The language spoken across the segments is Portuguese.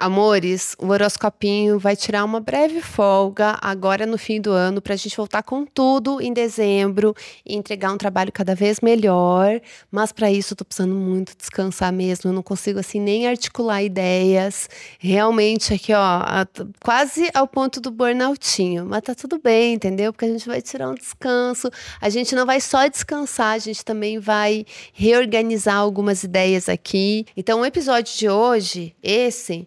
Amores, o horoscopinho vai tirar uma breve folga agora no fim do ano para a gente voltar com tudo em dezembro e entregar um trabalho cada vez melhor. Mas para isso eu tô precisando muito descansar mesmo. Eu não consigo assim nem articular ideias. Realmente aqui, ó, quase ao ponto do burnoutinho. Mas tá tudo bem, entendeu? Porque a gente vai tirar um descanso. A gente não vai só descansar, a gente também vai reorganizar algumas ideias aqui. Então, o episódio de hoje, esse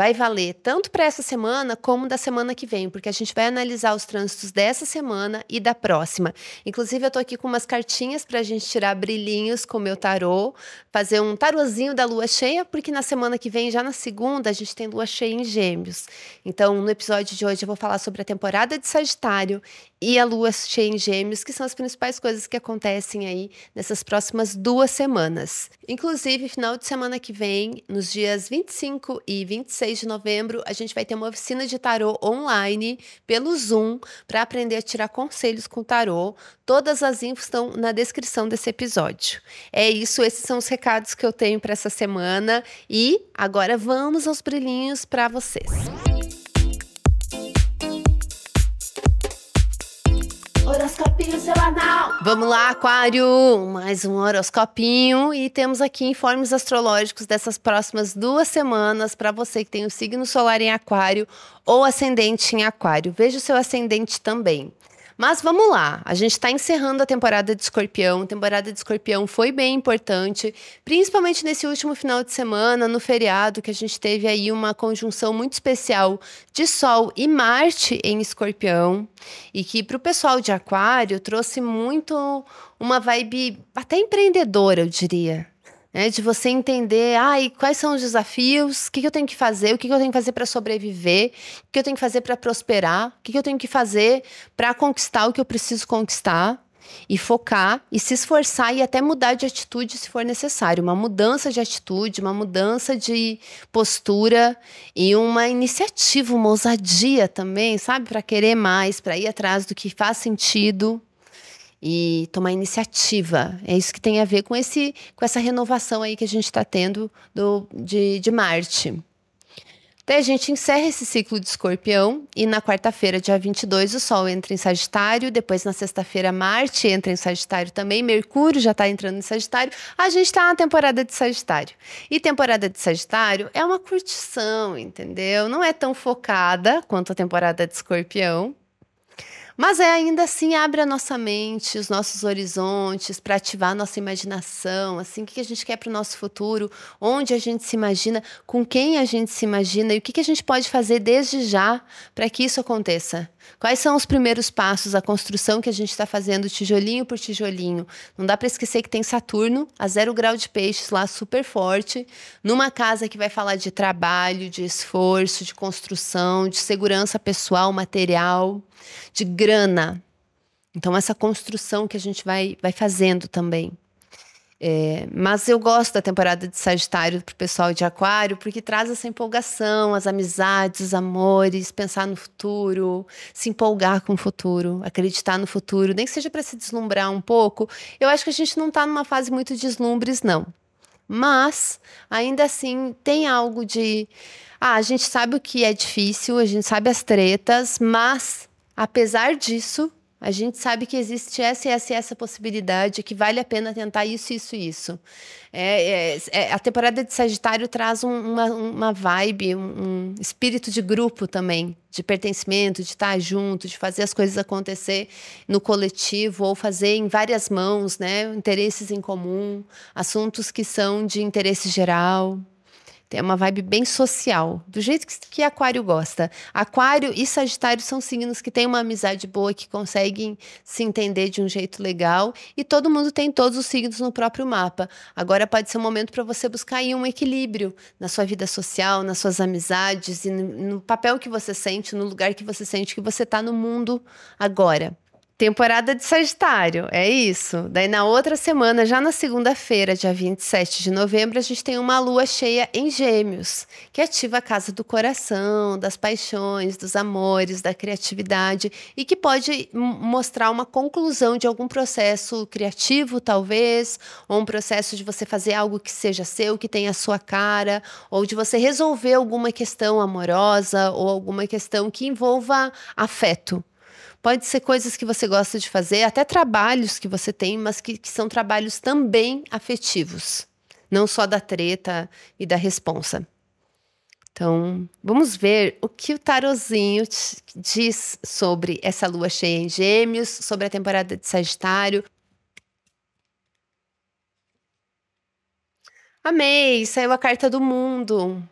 vai valer tanto para essa semana como da semana que vem, porque a gente vai analisar os trânsitos dessa semana e da próxima. Inclusive, eu estou aqui com umas cartinhas para a gente tirar brilhinhos com o meu tarô, fazer um tarozinho da lua cheia, porque na semana que vem, já na segunda, a gente tem lua cheia em Gêmeos. Então, no episódio de hoje, eu vou falar sobre a temporada de Sagitário e a lua cheia em Gêmeos, que são as principais coisas que acontecem aí nessas próximas duas semanas. Inclusive, final de semana que vem, nos dias 25 e 26 de novembro, a gente vai ter uma oficina de tarô online pelo Zoom para aprender a tirar conselhos com tarô. Todas as infos estão na descrição desse episódio. É isso, esses são os recados que eu tenho para essa semana e agora vamos aos brilhinhos para vocês. Semanal. Vamos lá, Aquário! Mais um horoscopinho e temos aqui informes astrológicos dessas próximas duas semanas para você que tem o signo solar em Aquário ou ascendente em Aquário. Veja o seu ascendente também. Mas vamos lá, a gente está encerrando a temporada de Escorpião. A temporada de Escorpião foi bem importante, principalmente nesse último final de semana, no feriado, que a gente teve aí uma conjunção muito especial de Sol e Marte em Escorpião, e que para o pessoal de Aquário trouxe muito uma vibe até empreendedora, eu diria né, de você entender ai, quais são os desafios, o que, que eu tenho que fazer, o que, que eu tenho que fazer para sobreviver, o que eu tenho que fazer para prosperar, o que, que eu tenho que fazer para conquistar o que eu preciso conquistar? E focar e se esforçar e até mudar de atitude se for necessário. Uma mudança de atitude, uma mudança de postura e uma iniciativa, uma ousadia também, sabe? Para querer mais, para ir atrás do que faz sentido e tomar iniciativa. É isso que tem a ver com, esse, com essa renovação aí que a gente está tendo do, de, de Marte. Daí a gente encerra esse ciclo de escorpião e na quarta-feira, dia 22, o Sol entra em Sagitário, depois na sexta-feira, Marte entra em Sagitário também, Mercúrio já está entrando em Sagitário, a gente está na temporada de Sagitário. E temporada de Sagitário é uma curtição, entendeu? Não é tão focada quanto a temporada de escorpião, mas é ainda assim abre a nossa mente, os nossos horizontes, para ativar a nossa imaginação, assim, o que a gente quer para o nosso futuro, onde a gente se imagina, com quem a gente se imagina e o que a gente pode fazer desde já para que isso aconteça. Quais são os primeiros passos, a construção que a gente está fazendo tijolinho por tijolinho? Não dá para esquecer que tem Saturno a zero grau de peixes lá, super forte, numa casa que vai falar de trabalho, de esforço, de construção, de segurança pessoal, material, de grana. Então, essa construção que a gente vai, vai fazendo também. É, mas eu gosto da temporada de Sagitário para o pessoal de Aquário, porque traz essa empolgação, as amizades, os amores, pensar no futuro, se empolgar com o futuro, acreditar no futuro, nem que seja para se deslumbrar um pouco. Eu acho que a gente não está numa fase muito de deslumbres, não. Mas, ainda assim, tem algo de. Ah, a gente sabe o que é difícil, a gente sabe as tretas, mas, apesar disso, a gente sabe que existe essa e essa, essa possibilidade, que vale a pena tentar isso, isso, isso. É, é, é, a temporada de Sagitário traz um, uma, uma vibe, um, um, espírito de grupo também, de pertencimento, de estar junto, de fazer as coisas acontecer no coletivo ou fazer em várias mãos, né? Interesses em comum, assuntos que são de interesse geral. Tem uma vibe bem social, do jeito que, que Aquário gosta. Aquário e Sagitário são signos que têm uma amizade boa, que conseguem se entender de um jeito legal. E todo mundo tem todos os signos no próprio mapa. Agora pode ser um momento para você buscar aí um equilíbrio na sua vida social, nas suas amizades e no, no papel que você sente, no lugar que você sente que você está no mundo agora. Temporada de Sagitário, é isso. Daí na outra semana, já na segunda-feira, dia 27 de novembro, a gente tem uma lua cheia em Gêmeos, que ativa a casa do coração, das paixões, dos amores, da criatividade e que pode mostrar uma conclusão de algum processo criativo, talvez, ou um processo de você fazer algo que seja seu, que tenha a sua cara, ou de você resolver alguma questão amorosa ou alguma questão que envolva afeto. Pode ser coisas que você gosta de fazer, até trabalhos que você tem, mas que, que são trabalhos também afetivos, não só da treta e da responsa. Então, vamos ver o que o tarozinho diz sobre essa lua cheia em Gêmeos, sobre a temporada de Sagitário. Amei, saiu a carta do mundo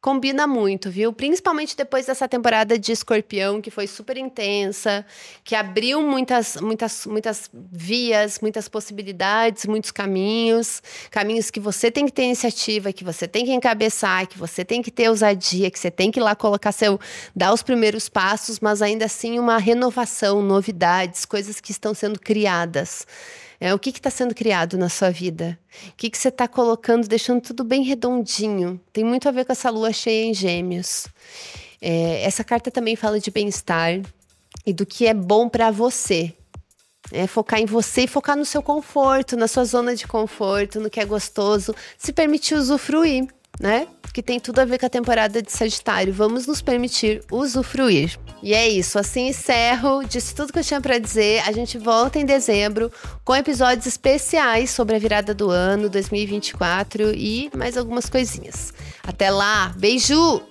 combina muito, viu? Principalmente depois dessa temporada de Escorpião, que foi super intensa, que abriu muitas, muitas, muitas vias, muitas possibilidades, muitos caminhos, caminhos que você tem que ter iniciativa, que você tem que encabeçar, que você tem que ter ousadia, que você tem que ir lá colocar seu, dar os primeiros passos, mas ainda assim uma renovação, novidades, coisas que estão sendo criadas. É, o que está sendo criado na sua vida? O que, que você está colocando, deixando tudo bem redondinho? Tem muito a ver com essa lua cheia em gêmeos. É, essa carta também fala de bem-estar e do que é bom para você. É focar em você e focar no seu conforto, na sua zona de conforto, no que é gostoso, se permitir usufruir né? Que tem tudo a ver com a temporada de Sagitário. Vamos nos permitir usufruir. E é isso, assim encerro. Disse tudo que eu tinha para dizer. A gente volta em dezembro com episódios especiais sobre a virada do ano 2024 e mais algumas coisinhas. Até lá, beijo!